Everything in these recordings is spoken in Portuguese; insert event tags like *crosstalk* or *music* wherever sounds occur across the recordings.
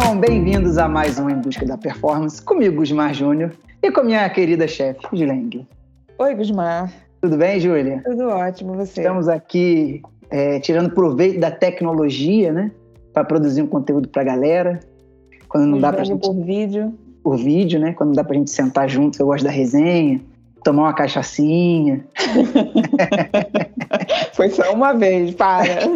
Sejam bem-vindos a mais um Em Busca da Performance, comigo, Gusmar Júnior, e com minha querida chefe, Gileng. Oi, Gusmar. Tudo bem, Júlia? Tudo ótimo, você? Estamos aqui é, tirando proveito da tecnologia, né? Para produzir um conteúdo para a galera. Quando não dá para gente... por vídeo. Por vídeo, né? Quando não dá para a gente sentar junto, eu gosto da resenha, tomar uma cachaçinha. *laughs* *laughs* Foi só uma vez, para. *laughs*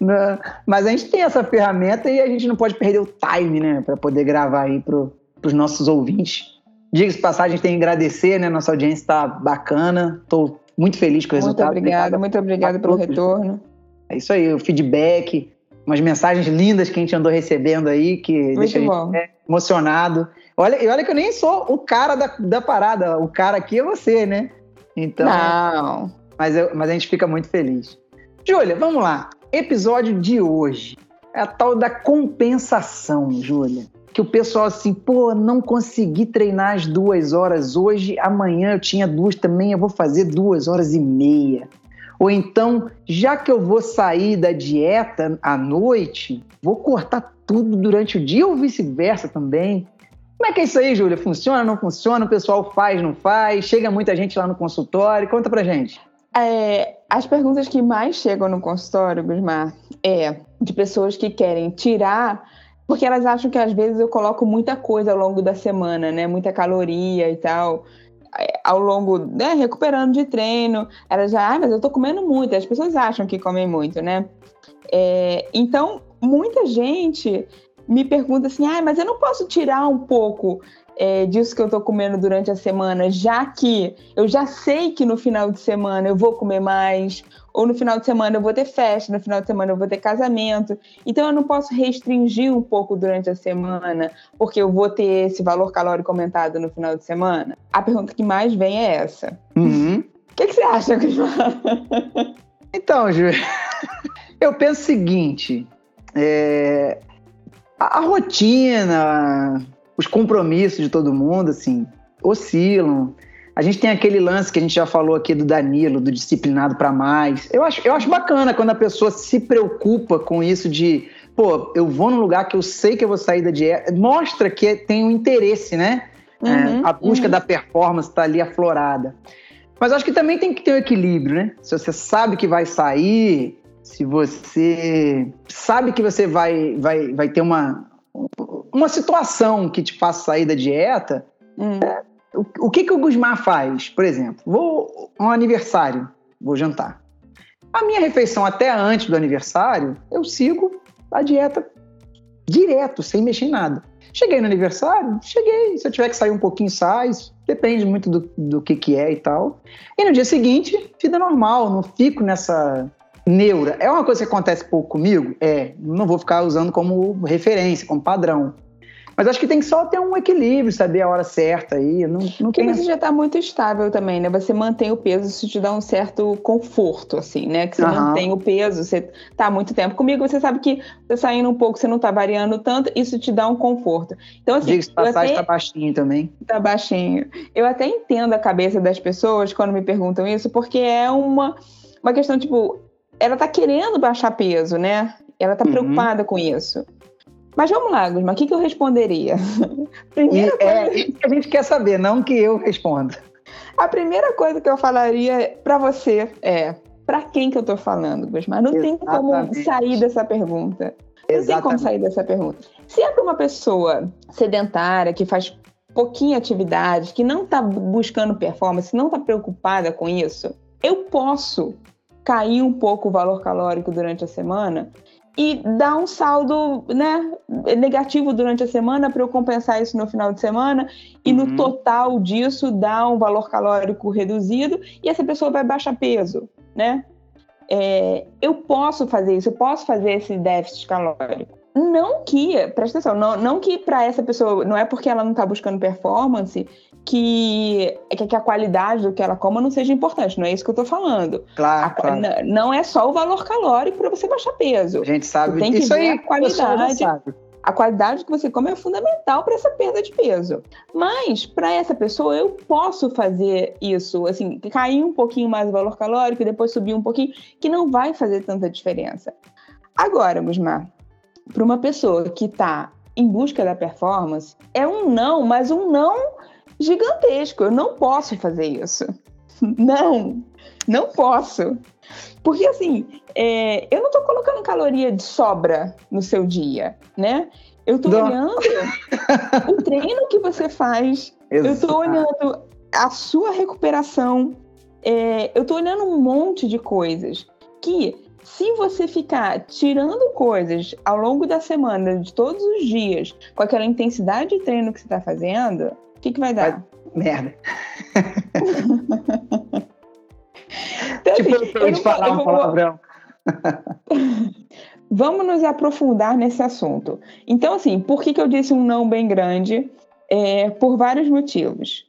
não, mas a gente tem essa ferramenta e a gente não pode perder o time, né? Para poder gravar aí para os nossos ouvintes. Diga-se passagem, a gente tem que agradecer, né? Nossa audiência está bacana. Estou muito feliz com o resultado. Muito obrigada, muito obrigada pelo retorno. É isso aí, o feedback, umas mensagens lindas que a gente andou recebendo aí, que muito deixa bom. a gente emocionado. Olha, e olha que eu nem sou o cara da, da parada, o cara aqui é você, né? Então. Não. Mas, eu, mas a gente fica muito feliz. Júlia, vamos lá. Episódio de hoje é a tal da compensação, Júlia. Que o pessoal assim, pô, não consegui treinar as duas horas hoje, amanhã eu tinha duas também, eu vou fazer duas horas e meia. Ou então, já que eu vou sair da dieta à noite, vou cortar tudo durante o dia ou vice-versa também. É que é isso aí, Júlia? Funciona, não funciona? O pessoal faz, não faz? Chega muita gente lá no consultório? Conta pra gente. É, as perguntas que mais chegam no consultório, Gusmar, é de pessoas que querem tirar, porque elas acham que às vezes eu coloco muita coisa ao longo da semana, né? Muita caloria e tal. É, ao longo, né, recuperando de treino, elas já, ah, mas eu tô comendo muito. As pessoas acham que comem muito, né? É, então, muita gente me pergunta assim, ah, mas eu não posso tirar um pouco é, disso que eu estou comendo durante a semana, já que eu já sei que no final de semana eu vou comer mais, ou no final de semana eu vou ter festa, no final de semana eu vou ter casamento. Então eu não posso restringir um pouco durante a semana, porque eu vou ter esse valor calórico aumentado no final de semana. A pergunta que mais vem é essa. Uhum. O que, que, você acha, Crismar? Então, Ju, *laughs* eu penso o seguinte: é, a, a rotina, os compromissos de todo mundo, assim, oscilam. A gente tem aquele lance que a gente já falou aqui do Danilo, do disciplinado para mais. Eu acho, eu acho bacana quando a pessoa se preocupa com isso de, pô, eu vou num lugar que eu sei que eu vou sair da dieta. Mostra que tem um interesse, né? Uhum, é, a busca uhum. da performance está ali aflorada. Mas acho que também tem que ter um equilíbrio, né? Se você sabe que vai sair, se você sabe que você vai, vai, vai ter uma, uma situação que te faça sair da dieta, hum. é, o, o, que, que o Gusmar faz? Por exemplo, vou um aniversário, vou jantar. A minha refeição até antes do aniversário, eu sigo a dieta direto, sem mexer em nada. Cheguei no aniversário? Cheguei. Se eu tiver que sair um pouquinho, sai. Depende muito do, do que, que é e tal. E no dia seguinte, vida normal. Não fico nessa neura. É uma coisa que acontece pouco comigo? É. Não vou ficar usando como referência, como padrão. Mas acho que tem que só ter um equilíbrio, saber a hora certa aí. Não, não Porque você já está muito estável também, né? Você mantém o peso, isso te dá um certo conforto, assim, né? Que você uhum. mantém o peso, você tá há muito tempo comigo, você sabe que você saindo um pouco, você não tá variando tanto, isso te dá um conforto. Então, assim. Diga-se passagem até... tá baixinho também. Tá baixinho. Eu até entendo a cabeça das pessoas quando me perguntam isso, porque é uma, uma questão, tipo, ela tá querendo baixar peso, né? Ela tá uhum. preocupada com isso. Mas vamos lá, Gusma, o que, que eu responderia? *laughs* Primeira e, é, coisa... É isso que a gente quer saber, não que eu responda. A primeira coisa que eu falaria para você é: para quem que eu tô falando, Gusma? Não Exatamente. tem como sair dessa pergunta. Não Exatamente. tem como sair dessa pergunta. Se é para uma pessoa sedentária, que faz pouquinha atividade, que não está buscando performance, não está preocupada com isso, eu posso cair um pouco o valor calórico durante a semana e dar um saldo né, negativo durante a semana para eu compensar isso no final de semana e uhum. no total disso dar um valor calórico reduzido e essa pessoa vai baixar peso, né? É, eu posso fazer isso, eu posso fazer esse déficit calórico. Não que, presta atenção, não, não que para essa pessoa, não é porque ela não está buscando performance que, que a qualidade do que ela coma não seja importante, não é isso que eu estou falando. Claro, a, claro. Não é só o valor calórico para você baixar peso. A gente sabe tem que isso ver aí, a qualidade. A qualidade que você come é fundamental para essa perda de peso. Mas, para essa pessoa, eu posso fazer isso, assim, cair um pouquinho mais o valor calórico e depois subir um pouquinho, que não vai fazer tanta diferença. Agora, Gusmar, para uma pessoa que está em busca da performance, é um não, mas um não gigantesco. Eu não posso fazer isso. *laughs* Não, não posso. Porque assim, é, eu não estou colocando caloria de sobra no seu dia, né? Eu estou olhando o *laughs* treino que você faz, Exato. eu estou olhando a sua recuperação, é, eu estou olhando um monte de coisas que se você ficar tirando coisas ao longo da semana, de todos os dias, com aquela intensidade de treino que você está fazendo, o que, que vai dar? Vai... Merda. *laughs* então, tipo, assim, eu de falar um palavrão. *laughs* Vamos nos aprofundar nesse assunto. Então, assim, por que, que eu disse um não bem grande? É, por vários motivos.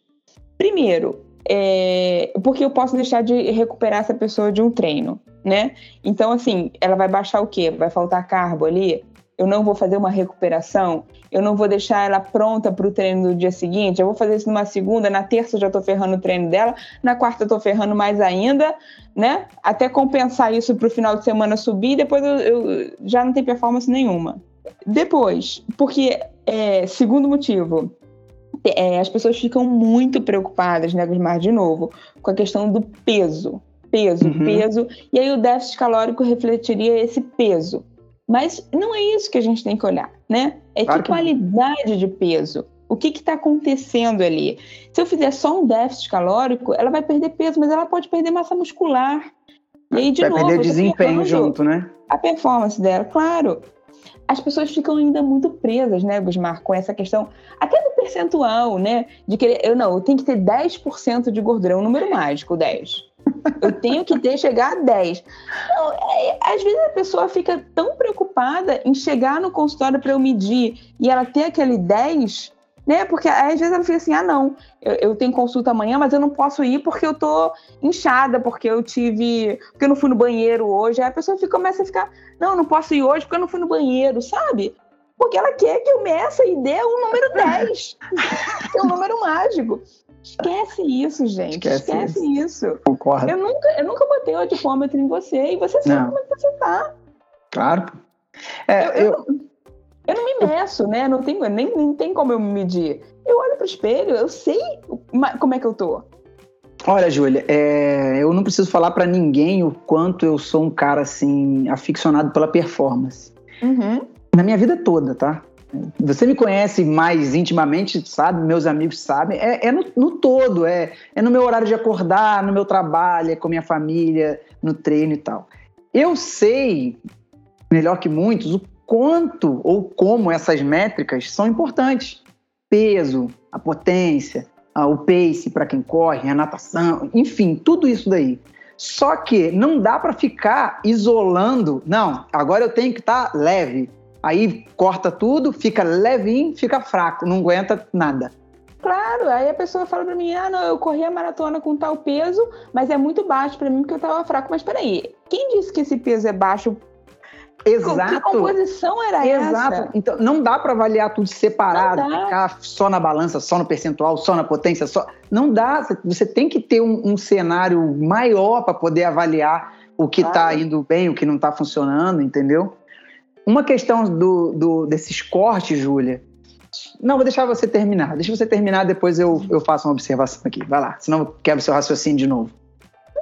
Primeiro, é, porque eu posso deixar de recuperar essa pessoa de um treino, né? Então, assim, ela vai baixar o quê? Vai faltar carbo ali? Eu não vou fazer uma recuperação? Eu não vou deixar ela pronta para o treino do dia seguinte? Eu vou fazer isso numa segunda, na terça já estou ferrando o treino dela, na quarta eu estou ferrando mais ainda, né? Até compensar isso para o final de semana subir, depois eu, eu já não tenho performance nenhuma. Depois, porque, é, segundo motivo, é, as pessoas ficam muito preocupadas, né, Gusmar, de novo, com a questão do peso. Peso, uhum. peso. E aí o déficit calórico refletiria esse peso. Mas não é isso que a gente tem que olhar, né? É claro que, que qualidade de peso. O que está acontecendo ali? Se eu fizer só um déficit calórico, ela vai perder peso, mas ela pode perder massa muscular. E aí, de vai novo, perder desempenho junto, né? A performance dela, claro as pessoas ficam ainda muito presas, né, Gusmar, com essa questão, até do percentual, né, de que eu não, eu tenho que ter 10% de gordura, é um número mágico, 10. Eu tenho que ter, chegar a 10. Não, é, às vezes a pessoa fica tão preocupada em chegar no consultório para eu medir e ela ter aquele 10 né? Porque às vezes ela fica assim: ah, não, eu, eu, tenho consulta amanhã, mas eu não posso ir porque eu tô inchada, porque eu tive. porque eu não fui no banheiro hoje. Aí a pessoa fica, começa a ficar: não, não posso ir hoje porque eu não fui no banheiro, sabe? Porque ela quer que eu meça e dê o número *laughs* 10, que é um número mágico. Esquece isso, gente. Esquece, Esquece isso. isso. Concordo. Eu nunca, eu nunca botei o adipômetro em você e você sabe não. como é que você tá. Claro. É, eu, eu, eu eu não me meço, né? Não tem, nem, nem tem como eu me medir. Eu olho pro espelho, eu sei como é que eu tô. Olha, Júlia, é, eu não preciso falar para ninguém o quanto eu sou um cara assim aficionado pela performance. Uhum. Na minha vida toda, tá? Você me conhece mais intimamente, sabe? Meus amigos sabem. É, é no, no, todo, é, é no meu horário de acordar, no meu trabalho, é com minha família, no treino e tal. Eu sei, melhor que muitos, o quanto ou como essas métricas são importantes. Peso, a potência, o pace para quem corre, a natação, enfim, tudo isso daí. Só que não dá para ficar isolando. Não, agora eu tenho que estar tá leve. Aí corta tudo, fica levinho, fica fraco, não aguenta nada. Claro, aí a pessoa fala para mim: ah, não, eu corri a maratona com tal peso, mas é muito baixo para mim porque eu estava fraco. Mas peraí, quem disse que esse peso é baixo Exato. Que composição era Exato. essa? Então, não dá para avaliar tudo separado, ficar só na balança, só no percentual, só na potência, só. Não dá. Você tem que ter um, um cenário maior para poder avaliar o que está claro. indo bem, o que não está funcionando, entendeu? Uma questão do, do, desses cortes, Júlia. Não, vou deixar você terminar. Deixa você terminar, depois eu, eu faço uma observação aqui. Vai lá, senão eu quebro seu raciocínio de novo.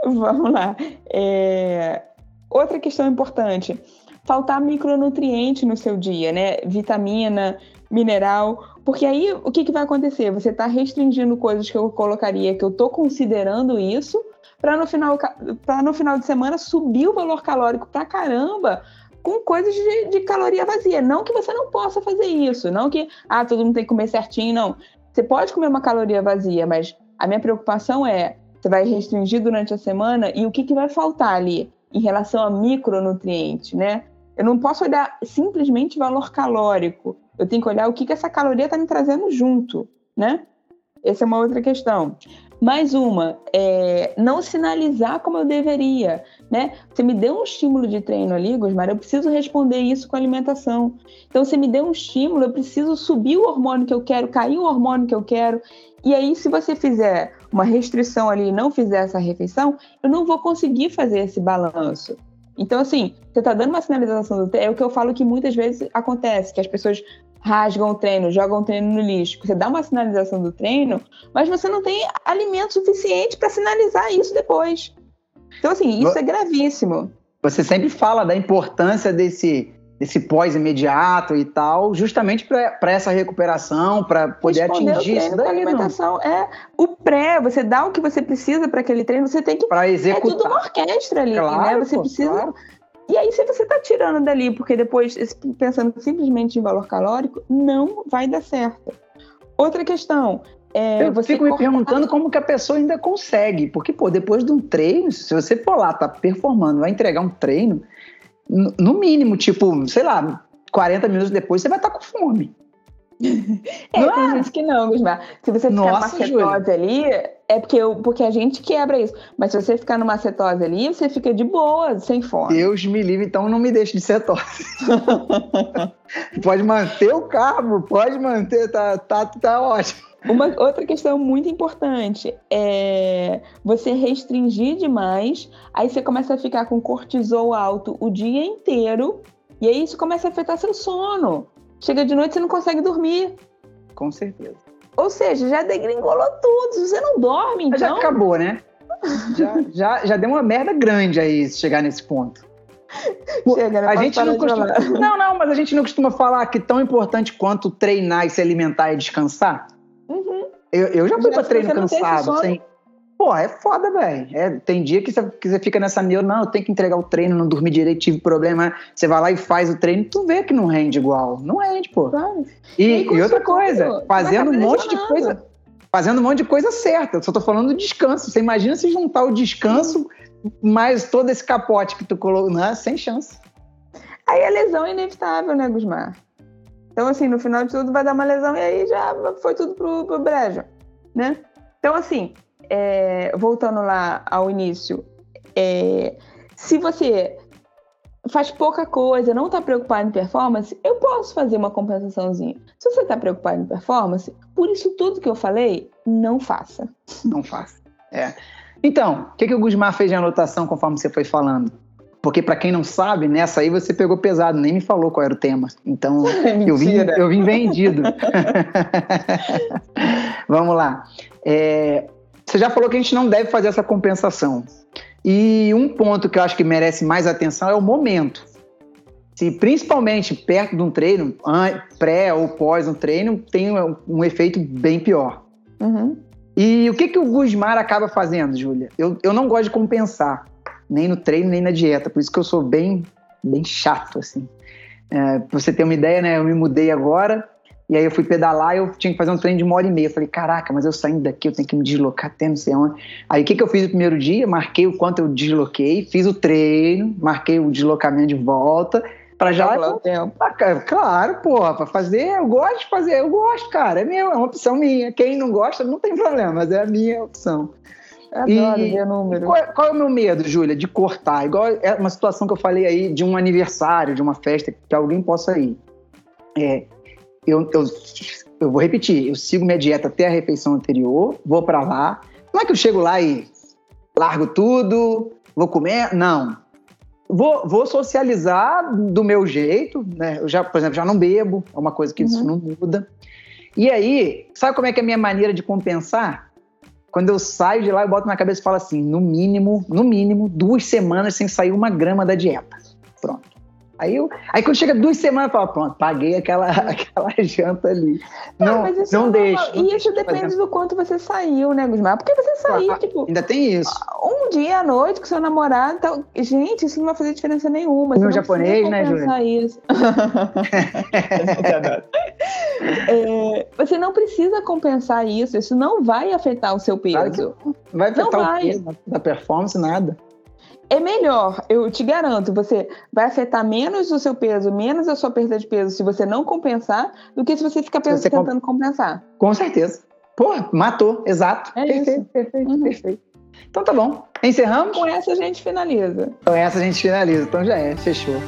Vamos lá. É... Outra questão importante faltar micronutriente no seu dia, né? Vitamina, mineral, porque aí o que, que vai acontecer? Você está restringindo coisas que eu colocaria, que eu estou considerando isso, para no final no final de semana subir o valor calórico para caramba com coisas de, de, caloria vazia. Não que você não possa fazer isso, não que ah, todo mundo tem que comer certinho, não. Você pode comer uma caloria vazia, mas a minha preocupação é você vai restringir durante a semana e o que, que vai faltar ali em relação a micronutriente, né? Eu não posso olhar simplesmente valor calórico. Eu tenho que olhar o que, que essa caloria está me trazendo junto, né? Essa é uma outra questão. Mais uma, é não sinalizar como eu deveria, né? Você me deu um estímulo de treino ali, Gosmar, eu preciso responder isso com alimentação. Então, você me deu um estímulo, eu preciso subir o hormônio que eu quero, cair o hormônio que eu quero. E aí, se você fizer uma restrição ali e não fizer essa refeição, eu não vou conseguir fazer esse balanço. Então, assim, você tá dando uma sinalização do treino, é o que eu falo que muitas vezes acontece, que as pessoas rasgam o treino, jogam o treino no lixo. Você dá uma sinalização do treino, mas você não tem alimento suficiente para sinalizar isso depois. Então, assim, isso é gravíssimo. Você sempre fala da importância desse, desse pós-imediato e tal, justamente para essa recuperação, para poder Responder atingir isso daí. alimentação não. é o pré, você dá o que você precisa para aquele treino, você tem que. Para executar. É tudo uma orquestra ali, né? claro, né? Você pô, precisa. Claro. E aí, se você está tirando dali, porque depois, pensando simplesmente em valor calórico, não vai dar certo. Outra questão, é, eu fico me perguntando como que a pessoa ainda consegue. Porque, pô, depois de um treino, se você for lá, tá performando, vai entregar um treino, no mínimo, tipo, sei lá, 40 minutos depois, você vai estar tá com fome. *laughs* É, não tem é? gente que não, Gusmar. Se você ficar Nossa, numa cetose ali, é porque, eu, porque a gente quebra isso. Mas se você ficar numa cetose ali, você fica de boa, sem fome. Deus me livre, então não me deixe de cetose. *laughs* pode manter o carbo, pode manter, tá, tá, tá ótimo. Uma outra questão muito importante é você restringir demais, aí você começa a ficar com cortisol alto o dia inteiro, e aí isso começa a afetar seu sono. Chega de noite você não consegue dormir. Com certeza. Ou seja, já degringolou tudo. Você não dorme, então. Já acabou, né? já, já, já deu uma merda grande aí chegar nesse ponto. Chega, né? a gente não costuma... Não, não, mas a gente não costuma falar que tão importante quanto treinar e se alimentar é descansar. Eu, eu já fui pra treino cansado, sem. Pô, é foda, velho. É, tem dia que você, que você fica nessa meio, não, eu tenho que entregar o treino, não dormi direito, tive problema. Você vai lá e faz o treino, tu vê que não rende igual. Não rende, pô. E, e, e outra coisa, fazendo um monte de coisa. Fazendo um monte de coisa certa. Eu só tô falando do descanso. Você imagina se juntar o descanso mais todo esse capote que tu colocou, né? Sem chance. Aí a lesão é inevitável, né, Gusmar? Então, assim, no final de tudo vai dar uma lesão e aí já foi tudo pro, pro brejo, né? Então, assim, é, voltando lá ao início, é, se você faz pouca coisa, não está preocupado em performance, eu posso fazer uma compensaçãozinha. Se você está preocupado em performance, por isso tudo que eu falei, não faça. Não faça. É. Então, o que, que o Gusmar fez de anotação conforme você foi falando? Porque, para quem não sabe, nessa aí você pegou pesado, nem me falou qual era o tema. Então, *laughs* eu, vim, eu vim vendido. *laughs* Vamos lá. É, você já falou que a gente não deve fazer essa compensação. E um ponto que eu acho que merece mais atenção é o momento. Se principalmente perto de um treino, pré ou pós um treino, tem um efeito bem pior. Uhum. E o que, que o Gusmar acaba fazendo, Júlia? Eu, eu não gosto de compensar nem no treino, nem na dieta. Por isso que eu sou bem, bem chato, assim. É, pra você ter uma ideia, né? Eu me mudei agora, e aí eu fui pedalar e eu tinha que fazer um treino de uma hora e meia. Eu falei, caraca, mas eu saindo daqui, eu tenho que me deslocar até não sei onde. Aí o que, que eu fiz no primeiro dia? Marquei o quanto eu desloquei, fiz o treino, marquei o deslocamento de volta, para já. Pra, tempo. claro, porra, pra fazer, eu gosto de fazer, eu gosto, cara, é meu, é uma opção minha. Quem não gosta, não tem problema, mas é a minha opção. Adoro e ver número. Qual, qual, é o meu medo, Júlia, de cortar? Igual é uma situação que eu falei aí de um aniversário, de uma festa, que alguém possa ir. É, eu, eu, eu vou repetir, eu sigo minha dieta até a refeição anterior, vou para lá. Não é que eu chego lá e largo tudo, vou comer, não. Vou, vou socializar do meu jeito, né? Eu já, por exemplo, já não bebo, é uma coisa que uhum. isso não muda. E aí, sabe como é que é a minha maneira de compensar? Quando eu saio de lá, eu boto na cabeça e falo assim: no mínimo, no mínimo, duas semanas sem sair uma grama da dieta. Aí, eu, aí quando chega duas semanas, eu falo, pronto, paguei aquela, *laughs* aquela janta ali. Não, não, não é deixa. E isso depende do quanto você saiu, né, Gusmar? Porque você saiu, tipo. Ainda tem isso. Um dia à noite com seu namorado. Então, gente, isso não vai fazer diferença nenhuma. No japonês, né, Júlia? Isso. *laughs* é, você não precisa compensar isso. Isso não vai afetar o seu peso. Claro vai afetar não o vai. peso da performance, nada é melhor, eu te garanto, você vai afetar menos o seu peso, menos a sua perda de peso se você não compensar, do que se você ficar você tentando comp... compensar. Com certeza. Pô, matou, exato. É perfeito, isso. perfeito, uhum. perfeito. Então tá bom. Encerramos? Com essa a gente finaliza. Com essa a gente finaliza, então já é, fechou.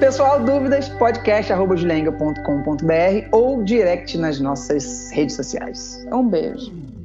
Pessoal, dúvidas, podcast.julenga.com.br ou direct nas nossas redes sociais. Um beijo.